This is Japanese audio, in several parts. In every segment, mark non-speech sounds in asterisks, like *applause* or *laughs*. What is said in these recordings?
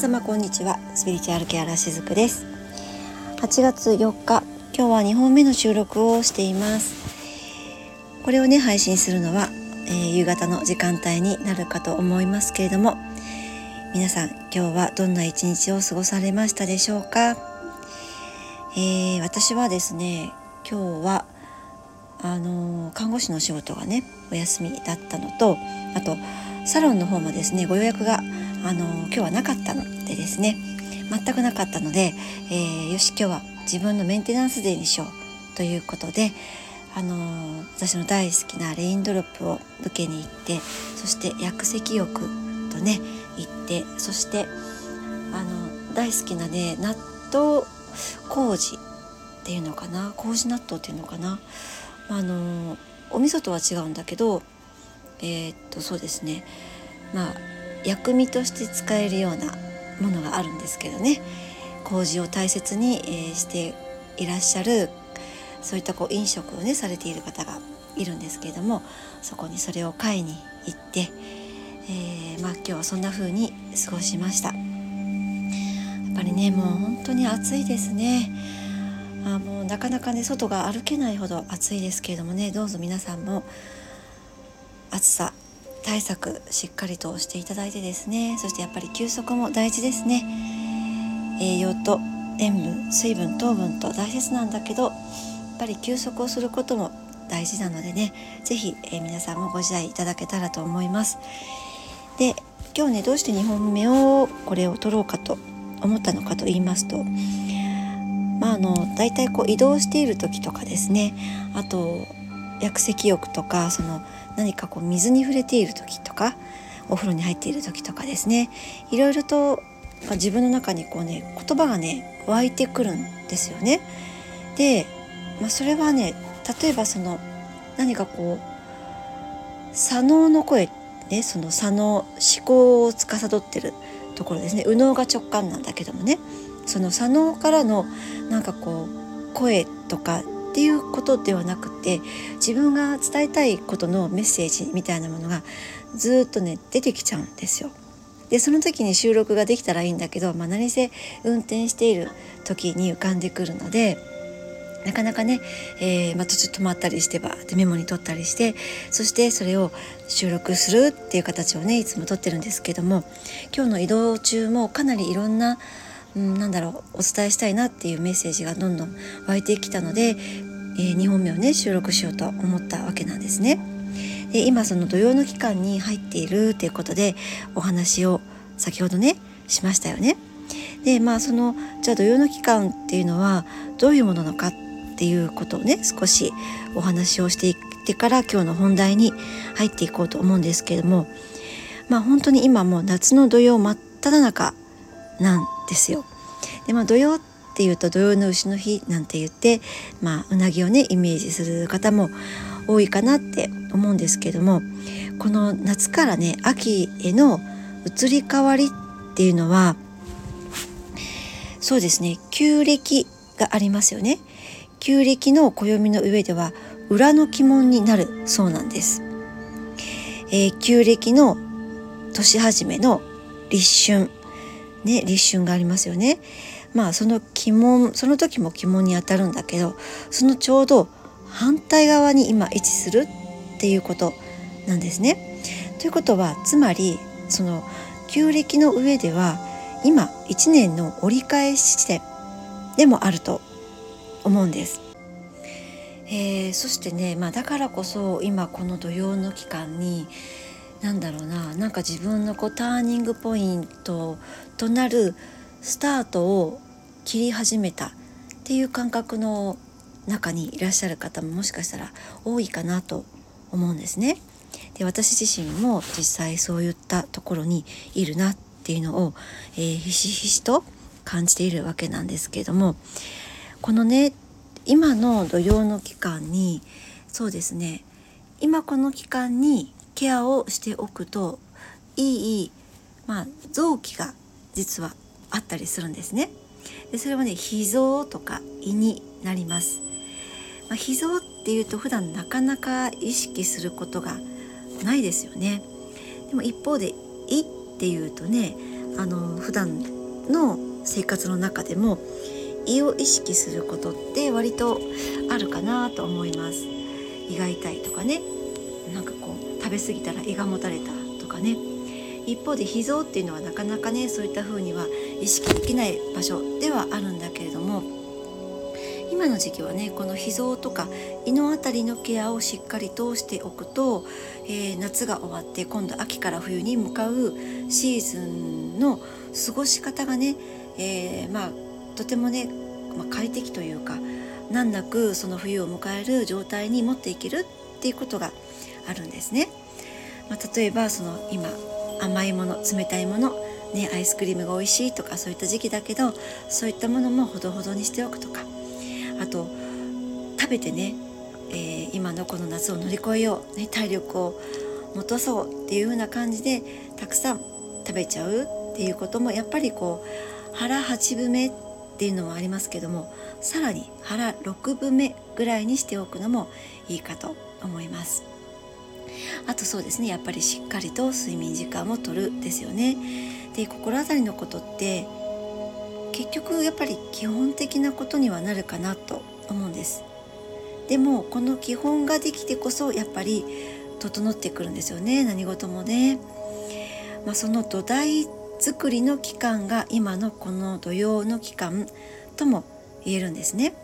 様こんにちは。スピリチュアルケアラーしずくです。8月4日今日は2本目の収録をしています。これをね配信するのは、えー、夕方の時間帯になるかと思いますけれども皆さん今日はどんな一日を過ごされましたでしょうか、えー、私はですね今日はあの看護師の仕事がねお休みだったのとあとサロンの方もですねご予約があの今日はなかったのでですね全くなかったので、えー、よし今日は自分のメンテナンスデーにしようということであの私の大好きなレインドロップを受けに行ってそして薬石浴とね行ってそしてあの大好きなね納豆麹っていうのかな麹納豆っていうのかなあのお味噌とは違うんだけどえー、っとそうですね。まあ薬味として使えるようなものがあるんですけどね。麹を大切に、え、していらっしゃるそういったこう飲食をねされている方がいるんですけれどもそこにそれを買いに行って、えー、まあ、今日はそんな風に過ごしました。やっぱりねもう本当に暑いですね。あもうなかなかね外が歩けないほど暑いですけれどもねどうぞ皆さんも暑さ対策しっかりとしていただいてですね。そしてやっぱり休息も大事ですね。栄養と塩分水分糖分と大切なんだけどやっぱり休息をすることも大事なのでね。是非、えー、皆さんもご自愛いただけたらと思います。で今日ねどうして2本目をこれを取ろうかと思ったのかと言いますとまああの大体こう移動している時とかですね。あと薬石浴とかその何かこう水に触れている時とかお風呂に入っている時とかですね。いろいろと、まあ、自分の中にこうね言葉がね湧いてくるんですよね。で、まあ、それはね例えばその何かこう左脳の声ねその左脳思考を司ってるところですね。右脳が直感なんだけどもね。その左脳からのなんかこう声とかっていうことではなくて自分が伝えたいことのメッセージみたいなものがずっとね出てきちゃうんですよ。でその時に収録ができたらいいんだけど、まあ、何せ運転している時に浮かんでくるのでなかなかね、えー、まあ、途中止まったりしてばでメモに取ったりしてそしてそれを収録するっていう形をねいつも撮ってるんですけども今日の移動中もかなりいろんなうん、なんだろうお伝えしたいなっていうメッセージがどんどん湧いてきたので、えー、2本目をね収録しようと思ったわけなんですね。で今その土曜の期間に入っているということでお話を先ほどねしましたよね。でまあそのじゃあ土曜の期間っていうのはどういうものなのかっていうことをね少しお話をしていってから今日の本題に入っていこうと思うんですけれどもまあ本当に今もう夏の土曜真っ只中なんですよ。でまあ土曜っていうと土曜の牛の日なんて言ってまあうなぎをねイメージする方も多いかなって思うんですけどもこの夏からね秋への移り変わりっていうのはそうですね旧暦がありますよね。旧暦の暦の上では裏の鬼門になるそうなんです、えー、旧暦の年始めの立春。ね立春がありますよね。まあその鬼門その時も鬼門にあたるんだけどそのちょうど反対側に今位置するっていうことなんですね。ということはつまりその旧暦の上では今1年の折り返し地点でもあると思うんです。えー、そしてね、まあ、だからこそ今この土曜の期間になんだろうななんか自分のこうターニングポイントとなるスタートを切り始めたっていう感覚の中にいらっしゃる方ももしかしたら多いかなと思うんですね。で私自身も実際そういったところにいるなっていうのを、えー、ひしひしと感じているわけなんですけれどもこのね今の土曜の期間にそうですね今この期間にケアをしておくといい、まあ、臓器が実はあったりするんですね。でそれはね脾臓とか胃になります。まあ、脾臓っていうと普段なかなか意識することがないですよね。でも一方で胃っていうとねあの普段の生活の中でも胃を意識することって割とあるかなと思います胃が痛いとかねなんかこう食べ過ぎたら胃がもたれたとかね一方で脾臓っていうのはなかなかねそういった風には意識できない場所ではあるんだけれども今の時期はねこの脾臓とか胃の辺りのケアをしっかりとしておくと、えー、夏が終わって今度秋から冬に向かうシーズンの過ごし方がね、えー、まあとてもね、まあ、快適というか難なくその冬を迎える状態に持っていけるっていうことがあるんですね。例えばその今甘いもの冷たいもの、ね、アイスクリームが美味しいとかそういった時期だけどそういったものもほどほどにしておくとかあと食べてね、えー、今のこの夏を乗り越えよう、ね、体力を戻そうっていう風な感じでたくさん食べちゃうっていうこともやっぱりこう腹8分目っていうのもありますけどもさらに腹6分目ぐらいにしておくのもいいかと思います。あとそうですねやっぱりしっかりと睡眠時間をとるですよね。で心当たりのことって結局やっぱり基本的なことにはなるかなと思うんです。でもこの基本ができてこそやっぱり整ってくるんですよね何事もね。まあ、その土台作りの期間が今のこの土曜の期間とも言えるんですね。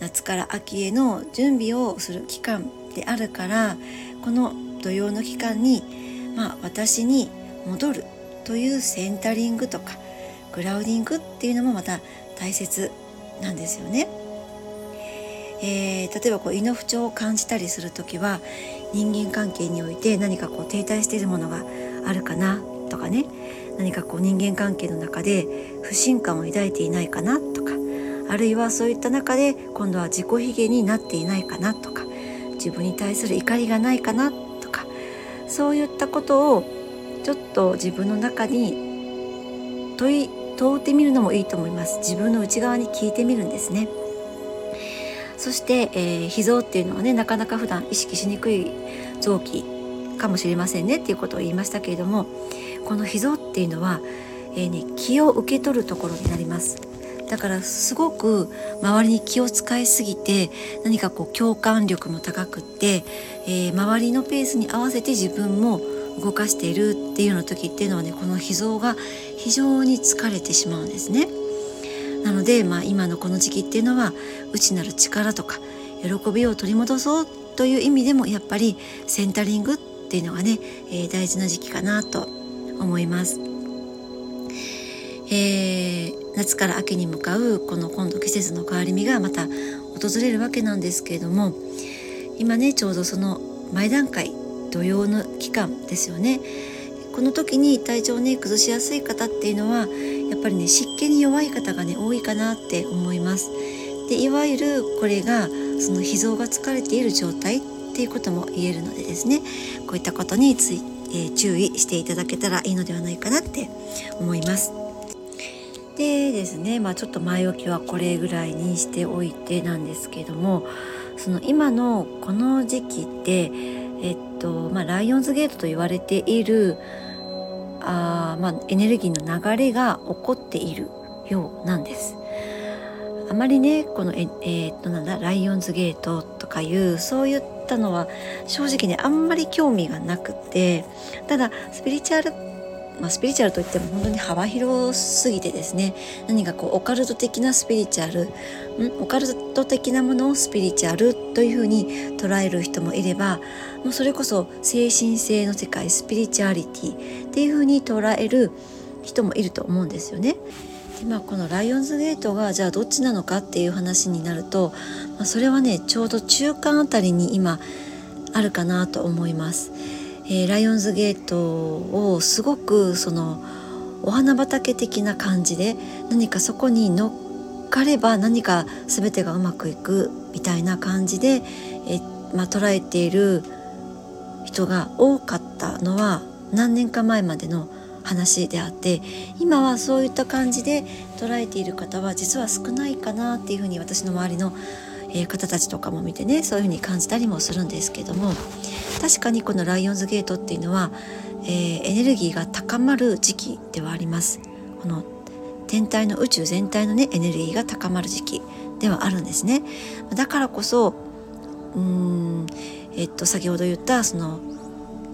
夏から秋への準備をする期間であるからこの土曜の期間に、まあ、私に戻るというセンタリングとかグラウディングっていうのもまた大切なんですよね。えー、例えばこう胃の不調を感じたりする時は人間関係において何かこう停滞しているものがあるかなとかね。何かこう人間関係の中で不信感を抱いていないかなとか。あるいはそういった中で今度は自己卑下になっていないかなとか。自分に対する怒りがないかなとかそういったことをちょっと自分の中に問い問うてみるのもいいと思います。自分の内側に聞いてみるんですね。そして、えー、脾臓っていうのはねなかなか普段意識しにくい臓器かもしれませんね。っていうことを言いましたけれどもこの脾臓っていうのは、えーね、気を受け取るところになります。だからすごく周りに気を使いすぎて何かこう共感力も高くって、えー、周りのペースに合わせて自分も動かしているっていうような時っていうのはねこの脾臓が非常に疲れてしまうんですね。なので、まあ、今のこの時期っていうのは内なる力とか喜びを取り戻そうという意味でもやっぱりセンタリングっていうのがね、えー、大事な時期かなと思います。えー、夏から秋に向かうこの今度季節の変わり目がまた訪れるわけなんですけれども今ねちょうどその前段階土曜の期間ですよね。この時に体調をね崩しやすい方っていうのはやっぱりね湿気に弱い方がね多いかなって思います。でいわゆるこれがその脾臓が疲れている状態っていうことも言えるのでですねこういったことについて、えー、注意していただけたらいいのではないかなって思います。でですね、まあ、ちょっと前置きはこれぐらいにしておいてなんですけどもその今のこの時期ってえっとまあ、ライオンズゲートと言われているあ、まあ、エネルギーの流れが起こっているようなんです。あまりねこのええ、っとなんだライオンズゲートとかいうそういったのは正直ねあんまり興味がなくてただスピリチュアルまあ、スピリチュアルといっても本当に幅広すぎてですね何かこうオカルト的なスピリチュアルん？オカルト的なものをスピリチュアルというふうに捉える人もいればもうそれこそ精神性の世界スピリチュアリティっていうふうに捉える人もいると思うんですよね。でまあ、このライオンズゲートがじゃあどっちなのかっていう話になると、まあ、それはねちょうど中間あたりに今あるかなと思います。えー、ライオンズゲートをすごくそのお花畑的な感じで何かそこに乗っかれば何か全てがうまくいくみたいな感じで、えー、まあ、捉えている人が多かったのは何年か前までの話であって今はそういった感じで捉えている方は実は少ないかなっていうふうに私の周りの、えー、方たちとかも見てねそういうふうに感じたりもするんですけども確かにこのライオンズゲートっていうのは、えー、エネルギーが高まる時期ではあります。この天体の宇宙全体のねエネルギーが高まる時期ではあるんですね。だからこそうんえっと先ほど言ったその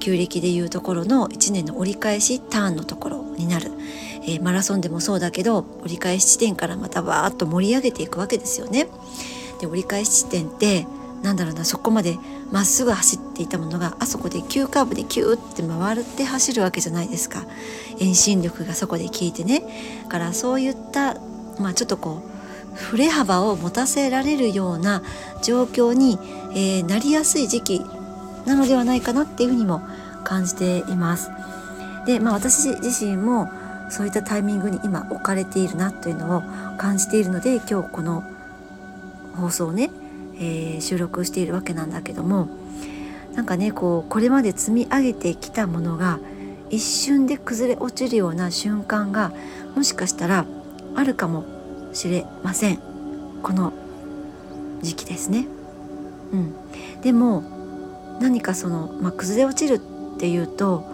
旧暦でいうところの1年の折り返しターンのところになる、えー、マラソンでもそうだけど折り返し地点からまたわーっと盛り上げていくわけですよね。で折り返し地点ってなんだろうなそこまでまっすぐ走っていたものがあそこで急カーブでキューって回って走るわけじゃないですか遠心力がそこで効いてねだからそういったまあちょっとこう振れ幅を持たせられるような状況に、えー、なりやすい時期なのではないかなっていうふうにも感じています。で、まあ、私自身もそういったタイミングに今置かれているなというのを感じているので今日この放送をね、えー、収録しているわけなんだけどもなんかねこうこれまで積み上げてきたものが一瞬で崩れ落ちるような瞬間がもしかしたらあるかもしれません。この時期ですね。うん、でも何かその、まあ、崩れ落ちるっていうと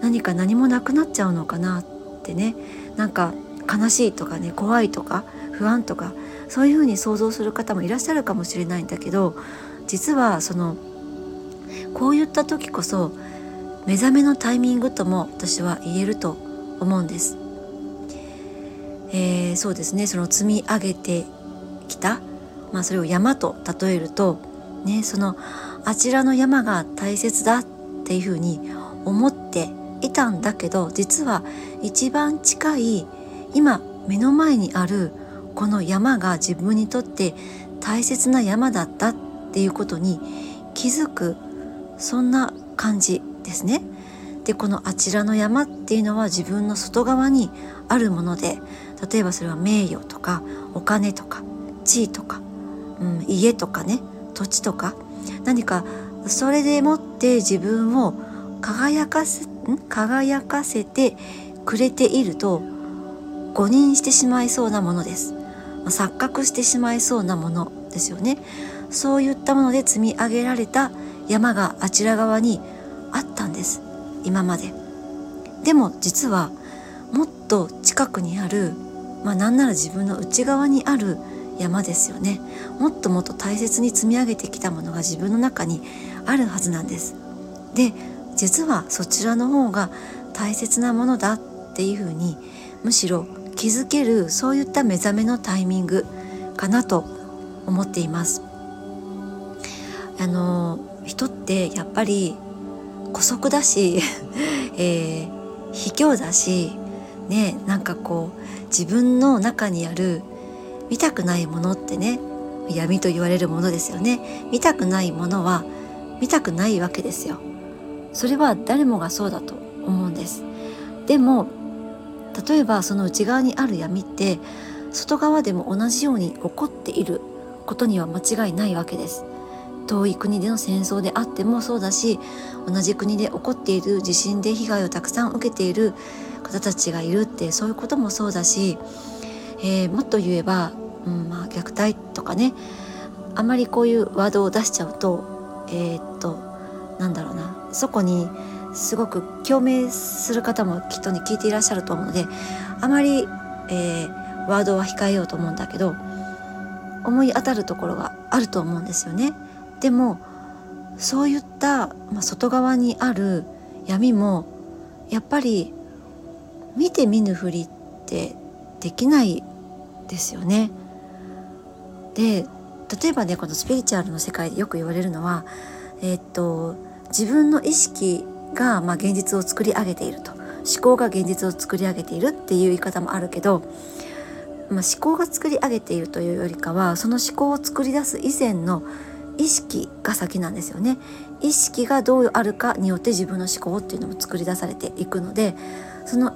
何か何もなくなっちゃうのかなってね。なんか悲しいとかね怖いとか不安とかそういうふうに想像する方もいらっしゃるかもしれないんだけど実はそのこういった時こそ目覚めのタイミングとも私は言えると思うんです。えー、そうですねその積み上げてきた、まあ、それを山と例えると、ね、そのあちらの山が大切だっていうふうに思っていたんだけど実は一番近い今目の前にあるこの山が自分にとって大切な山だったっていうことに気づくそんな感じですね。でこのあちらの山っていうのは自分の外側にあるもので例えばそれは名誉とかお金とか地位とか、うん、家とかね土地とか何かそれでもって自分を輝かせ輝かせてくれていると誤認してしまいそうなものです錯覚してしまいそうなものですよね。そういったもので積み上げられた山があちら側にあったんです。今まで。でも実はもっと近くにあるまあなんなら自分の内側にある山ですよね。もっともっと大切に積み上げてきたものが自分の中にあるはずなんです。で実はそちらの方が大切なものだっていうふうにむしろ気づけるそういった目覚めのタイミングかなと思っています。あの人ってやっぱり姑息だし、*laughs* えー、卑怯だしねなんかこう自分の中にある見たくないものってね闇と言われるものですよね。見たくないものは見たくないわけですよ。それは誰もがそうだと思うんです。でも例えばその内側にある闇って外側でも同じように起こっていることには間違いないわけです。遠い国での戦争であってもそうだし同じ国で起こっている地震で被害をたくさん受けている方たちがいるってそういうこともそうだしえー、もっと言えば、うんまあ、虐待とかねあまりこういうワードを出しちゃうとえー、っとなんだろうなそこにすごく共鳴する方もきっとに聞いていらっしゃると思うのであまり、えー、ワードは控えようと思うんだけど思い当たるところがあると思うんですよね。でもそういった、まあ、外側にある闇もやっぱり見て見ぬふりってできないですよね。で例えばねこのスピリチュアルの世界でよく言われるのは、えー、っと自分の意識が、まあ、現実を作り上げていると思考が現実を作り上げているっていう言い方もあるけど、まあ、思考が作り上げているというよりかはその思考を作り出す以前の意識が先なんですよね。意識がどうあるかによって自分の思考っていうのも作り出されていくのでその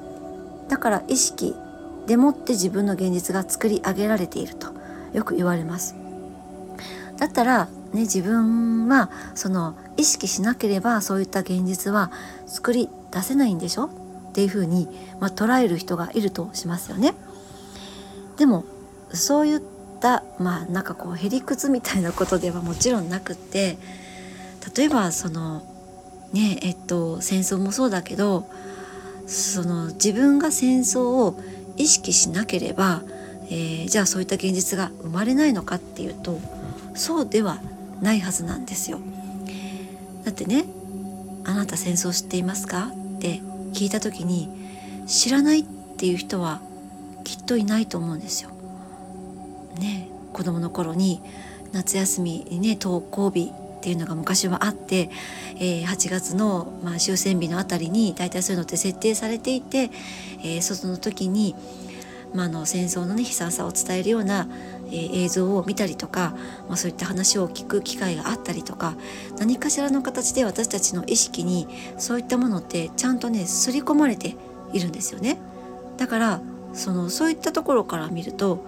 だから意識でもって自分の現実が作り上げられているとよく言われます。だったらね自分はその意識しなければそういった現実は作り出せないんでしょ？っていうふうに、まあ、捉える人がいるとしますよね。でもそういったまあなんかこうへりくつみたいなことではもちろんなくって例えばそのねえっと戦争もそうだけどその自分が戦争を意識しなければ、えー、じゃあそういった現実が生まれないのかっていうとそうではないはずなんですよ。だってね「あなた戦争知っていますか?」って聞いた時に知らないっていう人はきっといないと思うんですよ。ね子供の頃に夏休みにね登校日っていうのが昔はあって、えー、8月の、まあ、終戦日のあたりに大体そういうのって設定されていて、えー、その時に、まあ、の戦争のね悲惨さを伝えるような、ー、映像を見たりとか、まあ、そういった話を聞く機会があったりとか何かしらの形で私たちの意識にそういったものってちゃんとね刷り込まれているんですよね。だからそのそういったところから見ると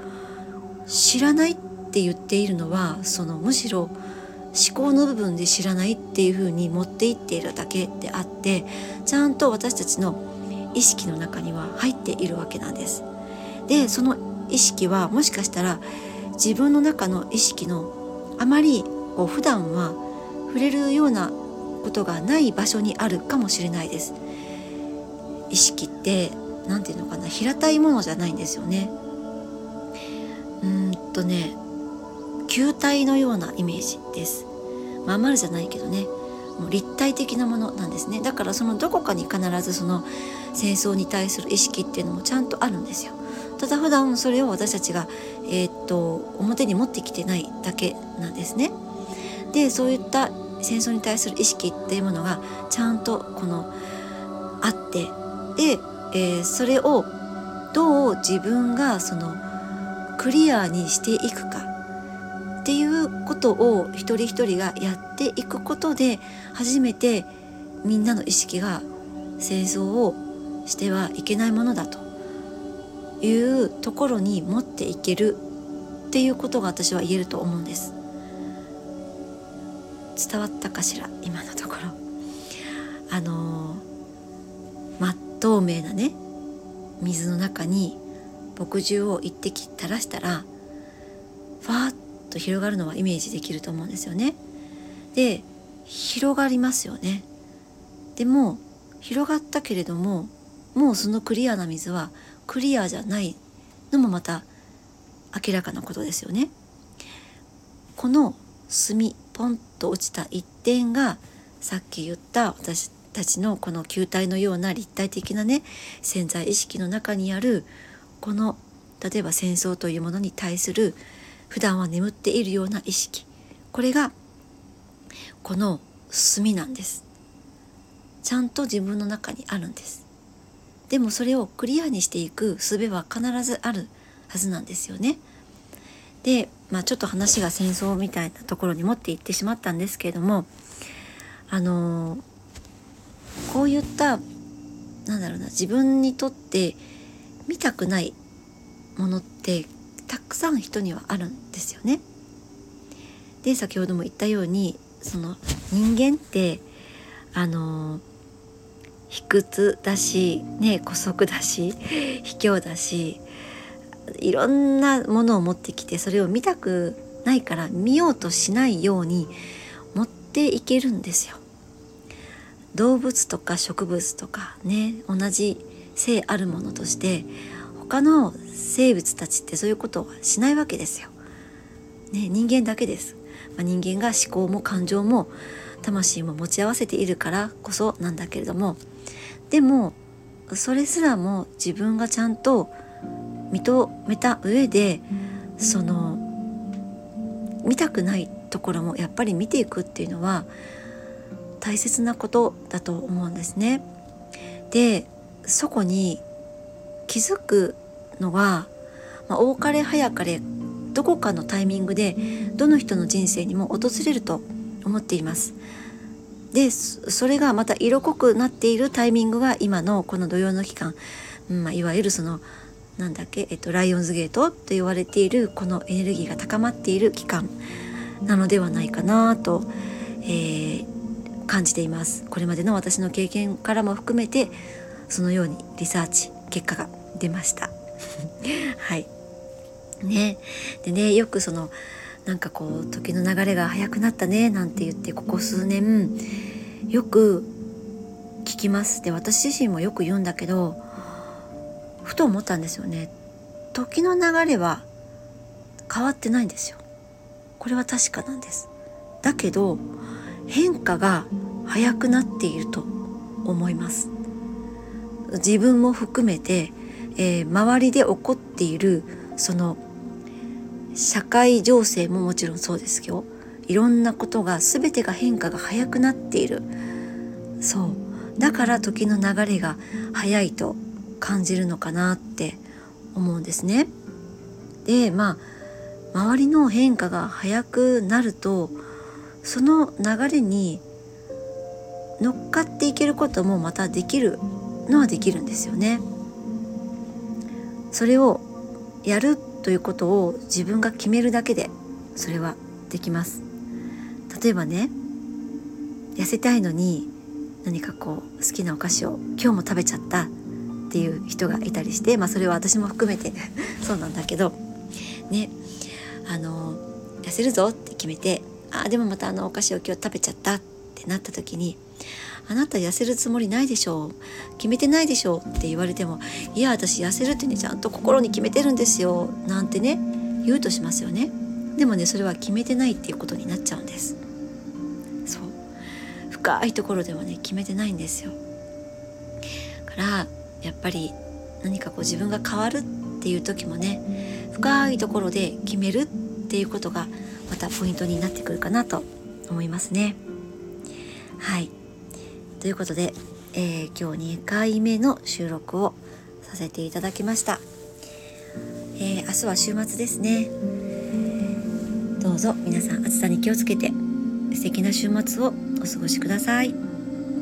知らないって言っているのはそのむしろ思考の部分で知らないっていうふうに持っていっているだけであってちゃんと私たちの意識の中には入っているわけなんです。でその意識はもしかしたら自分の中の意識のあまりこう普段は触れるようなことがない場所にあるかもしれないです。意識って何て言うのかな平たいものじゃないんですよね。うんとね球体のようなイメージです。まあ、丸じゃないけどねもう立体的なものなんですねだからそのどこかに必ずその戦争に対する意識っていうのもちゃんとあるんですよ。ただ普段それを私たちが、えー、っと表に持ってきてないだけなんですね。でそういった戦争に対する意識っていうものがちゃんとこのあってで、えー、それをどう自分がそのクリアにしていくかっていうことを一人一人がやっていくことで初めてみんなの意識が戦争をしてはいけないものだというところに持っていけるっていうことが私は言えると思うんです伝わったかしら？今のところあの真っ透明なね水の中に墨汁を一滴垂らしたらファーッと広がるのはイメージできると思うんですよね。で広がりますよね。でも広がったけれどももうそのクリアな水はクリアじゃない。のもまた明らかなことですよね。この墨ポンと落ちた一点がさっき言った私たちのこの球体のような立体的なね潜在意識の中にあるこの例えば戦争というものに対する普段は眠っているような意識。これがこの墨なんです。ちゃんと自分の中にあるんです。でもそれをクリアにしていく術は必ずあるはずなんですよねで、まあ、ちょっと話が戦争みたいなところに持っていってしまったんですけれどもあのこういったなんだろうな自分にとって見たくないものってたくさん人にはあるんですよね。で先ほども言ったようにその人間ってあの卑屈だしね姑息だし *laughs* 卑怯だしいろんなものを持ってきてそれを見たくないから見ようとしないように持っていけるんですよ。動物とか植物とかね同じ性あるものとして他の生物たちってそういうことはしないわけですよ。ね、人間だけです。まあ、人間が思考も感情も魂も持ち合わせているからこそなんだけれどもでもそれすらも自分がちゃんと認めた上でその見たくないところもやっぱり見ていくっていうのは大切なことだと思うんですね。でそこに気づくのは、まあ、多かれ早かれどこかのタイミングでどの人の人生にも訪れると思っています。でそれがまた色濃くなっているタイミングが今のこの土曜の期間、うんまあ、いわゆるそのなんだっけ、えっと、ライオンズゲートと言われているこのエネルギーが高まっている期間。なのではないかなと、えー、感じています。これまでの私の経験からも含めてそのようにリサーチ結果が出ました。*laughs* はい。ねでねよくそのなんかこう時の流れが速くなったねなんて言ってここ数年よく聞きます。で私自身もよく言うんだけどふと思ったんですよね。時の流れは変わってないんですよ。これは確かなんです。だけど変化が早くなっていると思います。自分も含めて、えー、周りで起こっているその社会情勢ももちろんそうですよいろんなことが全てが変化が早くなっているそうだから時の流れが早いと感じるのかなって思うんですね。でまあ周りの変化が早くなるとその流れに乗っかっていけることもまたできるのはできるんですよね。それをやるということを自分が決めるだけでそれはできます。例えばね痩せたいのに何かこう好きなお菓子を今日も食べちゃったっていう人がいたりしてまあそれは私も含めて *laughs* そうなんだけどねあの痩せるぞって決めてあでもまたあのお菓子を今日食べちゃったってなった時にあなた痩せるつもりないでしょう。決めてないでしょうって言われてもいや私痩せるってねちゃんと心に決めてるんですよ。なんてね言うとしますよね。でもねそれは決めてないっていうことになっちゃうんです。そう。深いところではね決めてないんですよ。からやっぱり何かこう自分が変わるっていう時もね深いところで決めるっていうことがまたポイントになってくるかなと思いますね。はい。ということで、えー、今日2回目の収録をさせていただきました、えー、明日は週末ですね。どうぞ皆さん暑さに気をつけて素敵な週末をお過ごしください。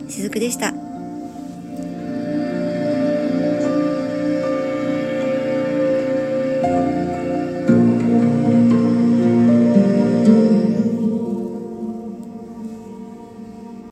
しずくでした。